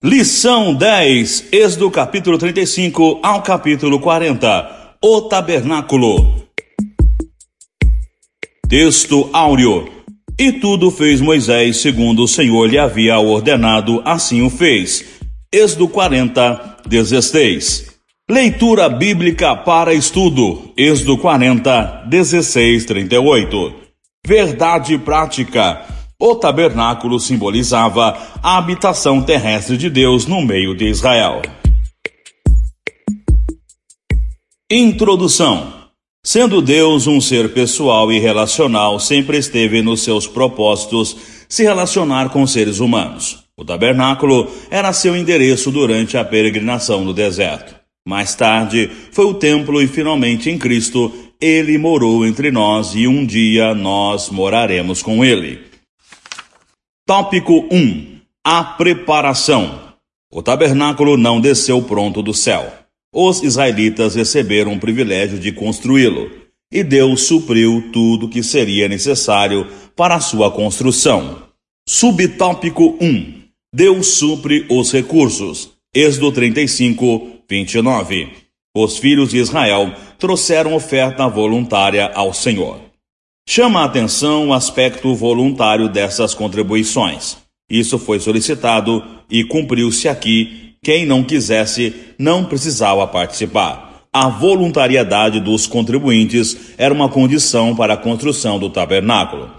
Lição 10, Êxodo capítulo 35 ao capítulo 40. O tabernáculo. Texto áureo. E tudo fez Moisés segundo o Senhor lhe havia ordenado, assim o fez. Êxodo 40, 16. Leitura bíblica para estudo. Êxodo 40, 16, 38. Verdade prática. O tabernáculo simbolizava a habitação terrestre de Deus no meio de Israel. Introdução Sendo Deus um ser pessoal e relacional, sempre esteve nos seus propósitos se relacionar com seres humanos. O tabernáculo era seu endereço durante a peregrinação no deserto. Mais tarde, foi o templo e finalmente em Cristo, ele morou entre nós e um dia nós moraremos com ele. Tópico 1: A preparação. O tabernáculo não desceu pronto do céu. Os israelitas receberam o privilégio de construí-lo, e Deus supriu tudo que seria necessário para a sua construção. Subtópico 1: Deus supre os recursos. Êxodo 35, 29. Os filhos de Israel trouxeram oferta voluntária ao Senhor. Chama a atenção o aspecto voluntário dessas contribuições. Isso foi solicitado e cumpriu-se aqui. Quem não quisesse não precisava participar. A voluntariedade dos contribuintes era uma condição para a construção do tabernáculo.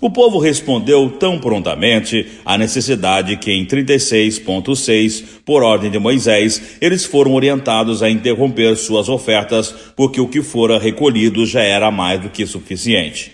O povo respondeu tão prontamente à necessidade que, em 36.6, por ordem de Moisés, eles foram orientados a interromper suas ofertas, porque o que fora recolhido já era mais do que suficiente.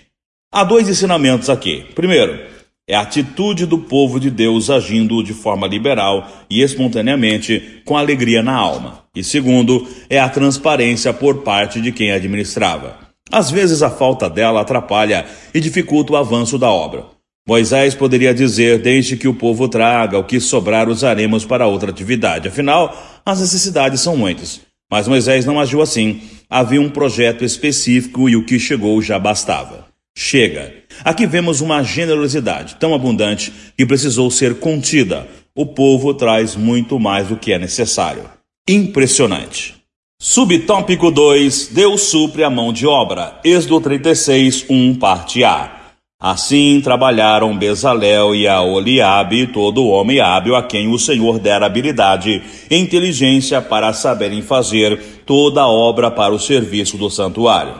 Há dois ensinamentos aqui. Primeiro, é a atitude do povo de Deus agindo de forma liberal e espontaneamente, com alegria na alma. E segundo, é a transparência por parte de quem administrava. Às vezes a falta dela atrapalha e dificulta o avanço da obra. Moisés poderia dizer: Desde que o povo traga, o que sobrar usaremos para outra atividade. Afinal, as necessidades são muitas. Mas Moisés não agiu assim. Havia um projeto específico e o que chegou já bastava. Chega. Aqui vemos uma generosidade tão abundante que precisou ser contida. O povo traz muito mais do que é necessário. Impressionante. Subtópico 2: Deus supre a mão de obra. Êxodo 36, 1, parte A. Assim trabalharam Bezalel e Aoliabe, todo homem hábil a quem o Senhor dera habilidade e inteligência para saberem fazer toda a obra para o serviço do santuário.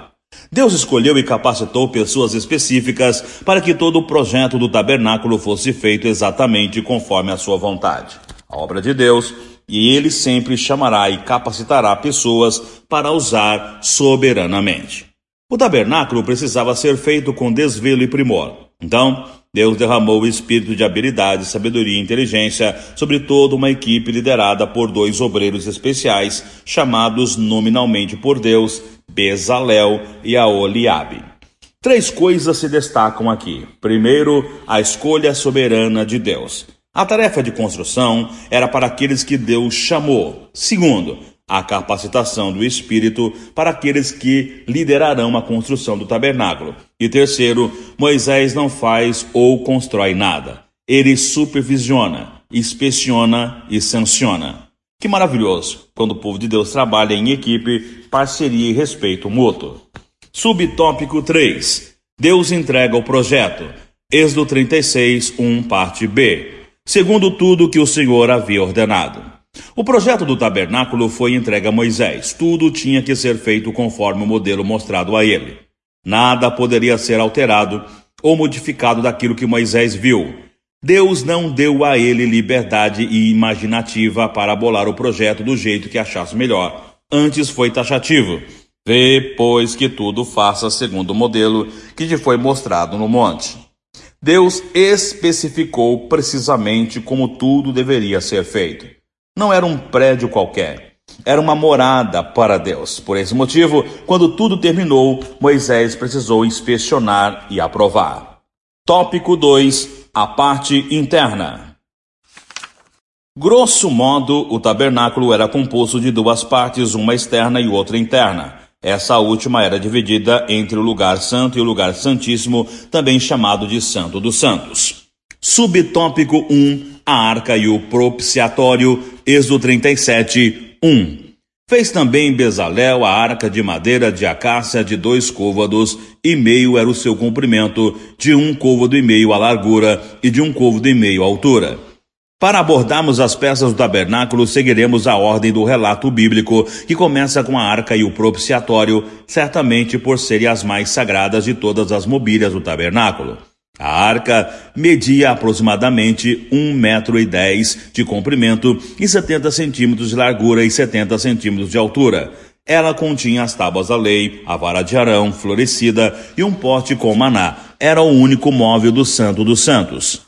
Deus escolheu e capacitou pessoas específicas para que todo o projeto do tabernáculo fosse feito exatamente conforme a sua vontade. A obra de Deus e ele sempre chamará e capacitará pessoas para usar soberanamente. O tabernáculo precisava ser feito com desvelo e primor. Então, Deus derramou o espírito de habilidade, sabedoria e inteligência sobre toda uma equipe liderada por dois obreiros especiais, chamados nominalmente por Deus, Bezalel e Aoliabe. Três coisas se destacam aqui. Primeiro, a escolha soberana de Deus. A tarefa de construção era para aqueles que Deus chamou. Segundo, a capacitação do Espírito para aqueles que liderarão a construção do tabernáculo. E terceiro, Moisés não faz ou constrói nada. Ele supervisiona, inspeciona e sanciona. Que maravilhoso quando o povo de Deus trabalha em equipe, parceria e respeito mútuo. Subtópico 3. Deus entrega o projeto. Êxodo 36, 1, parte B segundo tudo que o Senhor havia ordenado. O projeto do tabernáculo foi entregue a Moisés. Tudo tinha que ser feito conforme o modelo mostrado a ele. Nada poderia ser alterado ou modificado daquilo que Moisés viu. Deus não deu a ele liberdade imaginativa para bolar o projeto do jeito que achasse melhor. Antes foi taxativo. Vê, pois, que tudo faça segundo o modelo que te foi mostrado no monte. Deus especificou precisamente como tudo deveria ser feito. Não era um prédio qualquer, era uma morada para Deus. Por esse motivo, quando tudo terminou, Moisés precisou inspecionar e aprovar. Tópico 2: A parte interna. Grosso modo, o tabernáculo era composto de duas partes, uma externa e outra interna. Essa última era dividida entre o lugar santo e o lugar santíssimo, também chamado de Santo dos Santos. Subtópico 1 a arca e o propiciatório, Êxodo 37, 1. Fez também Bezalel a arca de madeira de acácia de dois côvados, e meio era o seu comprimento, de um côvado e meio a largura, e de um côvado e meio a altura. Para abordarmos as peças do tabernáculo, seguiremos a ordem do relato bíblico, que começa com a arca e o propiciatório, certamente por serem as mais sagradas de todas as mobílias do tabernáculo. A arca media aproximadamente um metro e dez de comprimento e 70 centímetros de largura e 70 centímetros de altura. Ela continha as tábuas da lei, a vara de Arão florescida e um pote com maná. Era o único móvel do Santo dos Santos.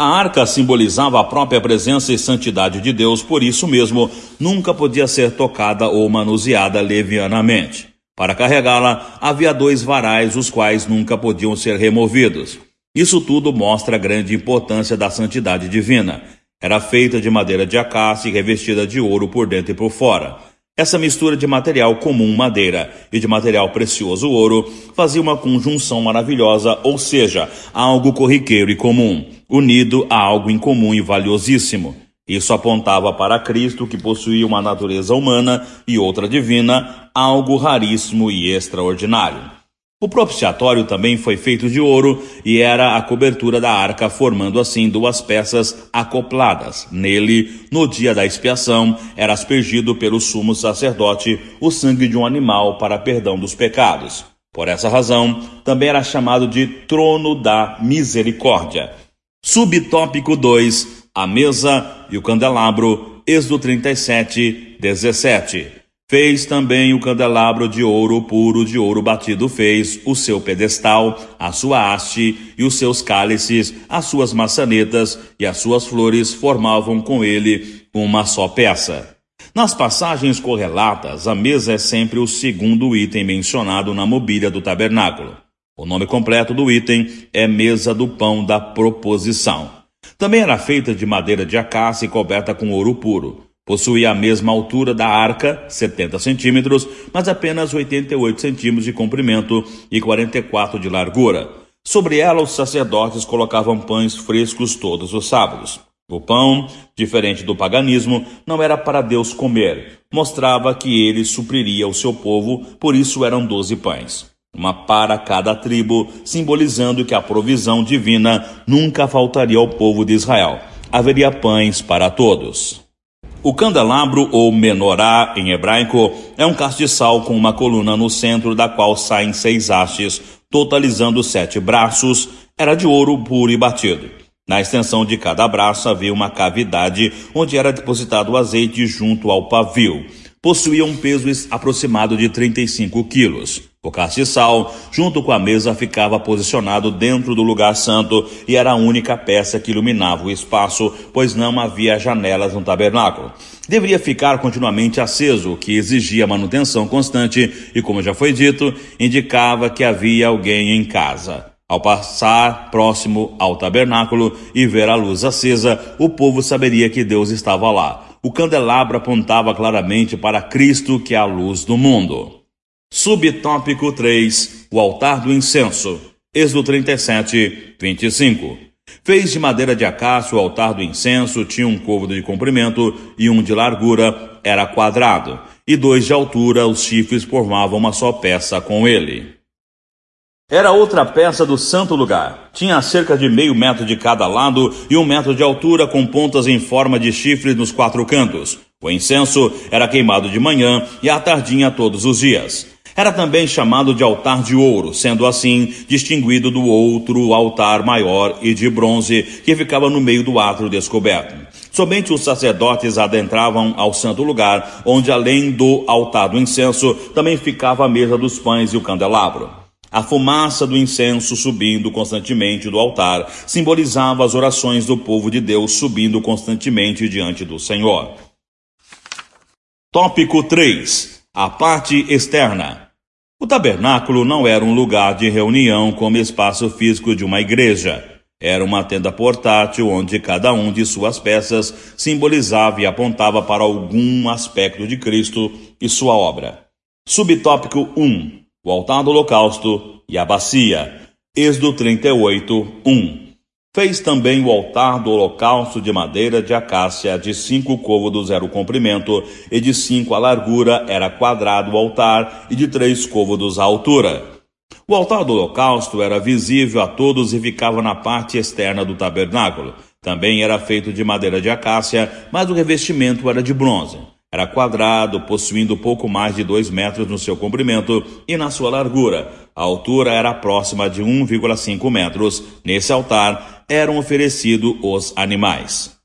A arca simbolizava a própria presença e santidade de Deus, por isso mesmo nunca podia ser tocada ou manuseada levianamente. Para carregá-la, havia dois varais, os quais nunca podiam ser removidos. Isso tudo mostra a grande importância da santidade divina. Era feita de madeira de acácia e revestida de ouro por dentro e por fora. Essa mistura de material comum madeira e de material precioso ouro fazia uma conjunção maravilhosa, ou seja, algo corriqueiro e comum, unido a algo incomum e valiosíssimo. Isso apontava para Cristo, que possuía uma natureza humana e outra divina, algo raríssimo e extraordinário. O propiciatório também foi feito de ouro e era a cobertura da arca, formando assim duas peças acopladas. Nele, no dia da expiação, era aspergido pelo sumo sacerdote o sangue de um animal para perdão dos pecados. Por essa razão, também era chamado de trono da misericórdia. Subtópico 2: a mesa e o candelabro, Êxodo 37, 17. Fez também o candelabro de ouro puro, de ouro batido, fez o seu pedestal, a sua haste e os seus cálices, as suas maçanetas e as suas flores formavam com ele uma só peça. Nas passagens correlatas, a mesa é sempre o segundo item mencionado na mobília do tabernáculo. O nome completo do item é mesa do pão da proposição. Também era feita de madeira de acácia e coberta com ouro puro. Possuía a mesma altura da arca, 70 centímetros, mas apenas 88 centímetros de comprimento e 44 de largura. Sobre ela, os sacerdotes colocavam pães frescos todos os sábados. O pão, diferente do paganismo, não era para Deus comer. Mostrava que ele supriria o seu povo, por isso eram doze pães. Uma para cada tribo, simbolizando que a provisão divina nunca faltaria ao povo de Israel. Haveria pães para todos. O candelabro, ou menorá em hebraico, é um castiçal com uma coluna no centro da qual saem seis hastes, totalizando sete braços, era de ouro puro e batido. Na extensão de cada braço havia uma cavidade onde era depositado o azeite junto ao pavio. Possuía um peso aproximado de 35 quilos. O castiçal, junto com a mesa, ficava posicionado dentro do lugar santo e era a única peça que iluminava o espaço, pois não havia janelas no tabernáculo. Deveria ficar continuamente aceso, o que exigia manutenção constante e, como já foi dito, indicava que havia alguém em casa. Ao passar próximo ao tabernáculo e ver a luz acesa, o povo saberia que Deus estava lá. O candelabro apontava claramente para Cristo, que é a luz do mundo. Subtópico 3: O altar do incenso. Êxodo 37, 25. Fez de madeira de acácio o altar do incenso, tinha um côvado de comprimento e um de largura, era quadrado, e dois de altura, os chifres formavam uma só peça com ele. Era outra peça do santo lugar. Tinha cerca de meio metro de cada lado e um metro de altura, com pontas em forma de chifres nos quatro cantos. O incenso era queimado de manhã e à tardinha todos os dias. Era também chamado de altar de ouro, sendo assim distinguido do outro altar maior e de bronze que ficava no meio do átrio descoberto. Somente os sacerdotes adentravam ao santo lugar, onde além do altar do incenso, também ficava a mesa dos pães e o candelabro. A fumaça do incenso subindo constantemente do altar simbolizava as orações do povo de Deus subindo constantemente diante do Senhor. Tópico 3. A parte externa. O tabernáculo não era um lugar de reunião como espaço físico de uma igreja. Era uma tenda portátil onde cada um de suas peças simbolizava e apontava para algum aspecto de Cristo e sua obra. Subtópico 1: O altar do holocausto e a bacia. Êxodo 38, 1. Fez também o altar do holocausto de madeira de acácia, de cinco côvados era o comprimento, e de cinco a largura era quadrado o altar, e de três côvados a altura. O altar do holocausto era visível a todos e ficava na parte externa do tabernáculo. Também era feito de madeira de acácia, mas o revestimento era de bronze. Era quadrado, possuindo pouco mais de dois metros no seu comprimento e na sua largura. A altura era próxima de 1,5 metros. Nesse altar eram oferecidos os animais.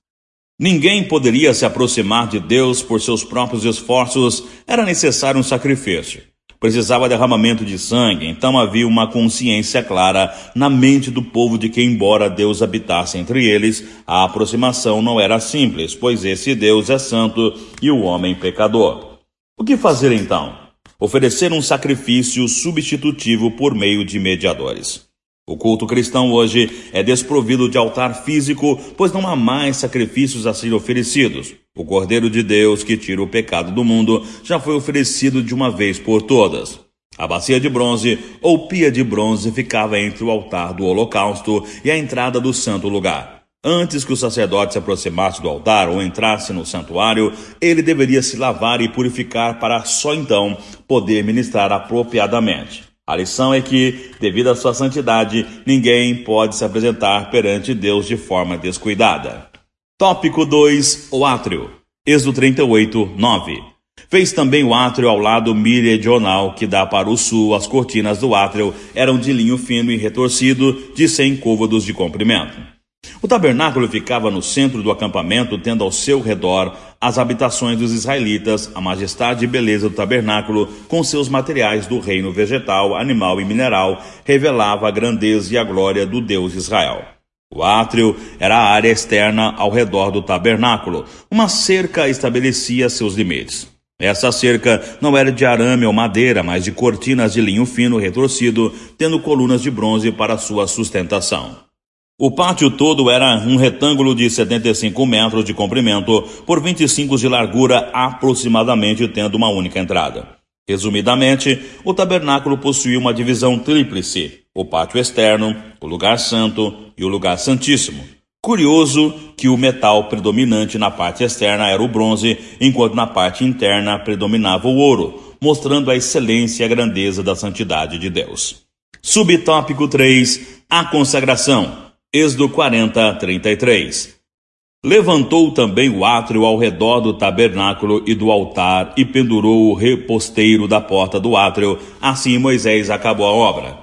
Ninguém poderia se aproximar de Deus por seus próprios esforços, era necessário um sacrifício. Precisava derramamento de sangue, então havia uma consciência clara na mente do povo de que, embora Deus habitasse entre eles, a aproximação não era simples, pois esse Deus é santo e o homem pecador. O que fazer então? Oferecer um sacrifício substitutivo por meio de mediadores. O culto cristão hoje é desprovido de altar físico, pois não há mais sacrifícios a serem oferecidos. O Cordeiro de Deus, que tira o pecado do mundo, já foi oferecido de uma vez por todas. A bacia de bronze ou pia de bronze ficava entre o altar do holocausto e a entrada do santo lugar. Antes que o sacerdote se aproximasse do altar ou entrasse no santuário, ele deveria se lavar e purificar para só então poder ministrar apropriadamente. A lição é que, devido à sua santidade, ninguém pode se apresentar perante Deus de forma descuidada. Tópico 2: O átrio. Êxodo 38, 9. Fez também o átrio ao lado meridional, que dá para o sul. As cortinas do átrio eram de linho fino e retorcido, de cem côvados de comprimento. O tabernáculo ficava no centro do acampamento, tendo ao seu redor as habitações dos israelitas, a majestade e beleza do tabernáculo, com seus materiais do reino vegetal, animal e mineral, revelava a grandeza e a glória do Deus Israel. O átrio era a área externa ao redor do tabernáculo. Uma cerca estabelecia seus limites. Essa cerca não era de arame ou madeira, mas de cortinas de linho fino retorcido, tendo colunas de bronze para sua sustentação. O pátio todo era um retângulo de 75 metros de comprimento por 25 de largura, aproximadamente tendo uma única entrada. Resumidamente, o tabernáculo possuía uma divisão tríplice: o pátio externo, o lugar santo e o lugar santíssimo. Curioso que o metal predominante na parte externa era o bronze, enquanto na parte interna predominava o ouro, mostrando a excelência e a grandeza da santidade de Deus. Subtópico 3: A consagração. Êxodo 40, 33. Levantou também o átrio ao redor do tabernáculo e do altar e pendurou o reposteiro da porta do átrio. Assim Moisés acabou a obra.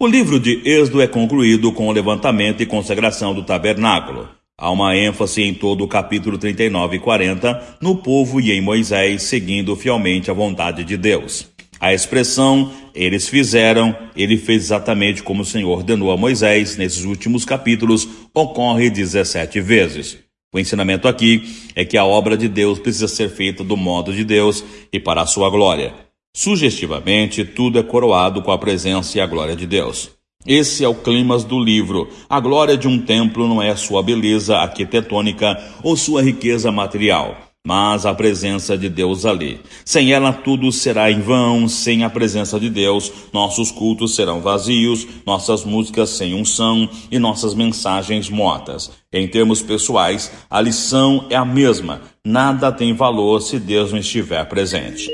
O livro de Êxodo é concluído com o levantamento e consagração do tabernáculo. Há uma ênfase em todo o capítulo 39 e 40 no povo e em Moisés seguindo fielmente a vontade de Deus. A expressão eles fizeram, ele fez exatamente como o Senhor ordenou a Moisés nesses últimos capítulos, ocorre 17 vezes. O ensinamento aqui é que a obra de Deus precisa ser feita do modo de Deus e para a sua glória. Sugestivamente, tudo é coroado com a presença e a glória de Deus. Esse é o clima do livro. A glória de um templo não é sua beleza arquitetônica ou sua riqueza material mas a presença de Deus ali. Sem ela tudo será em vão, sem a presença de Deus, nossos cultos serão vazios, nossas músicas sem unção e nossas mensagens mortas. Em termos pessoais, a lição é a mesma: nada tem valor se Deus não estiver presente.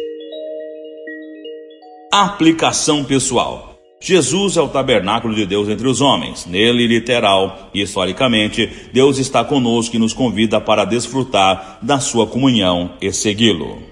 Aplicação pessoal. Jesus é o tabernáculo de Deus entre os homens. Nele, literal e historicamente, Deus está conosco e nos convida para desfrutar da sua comunhão e segui-lo.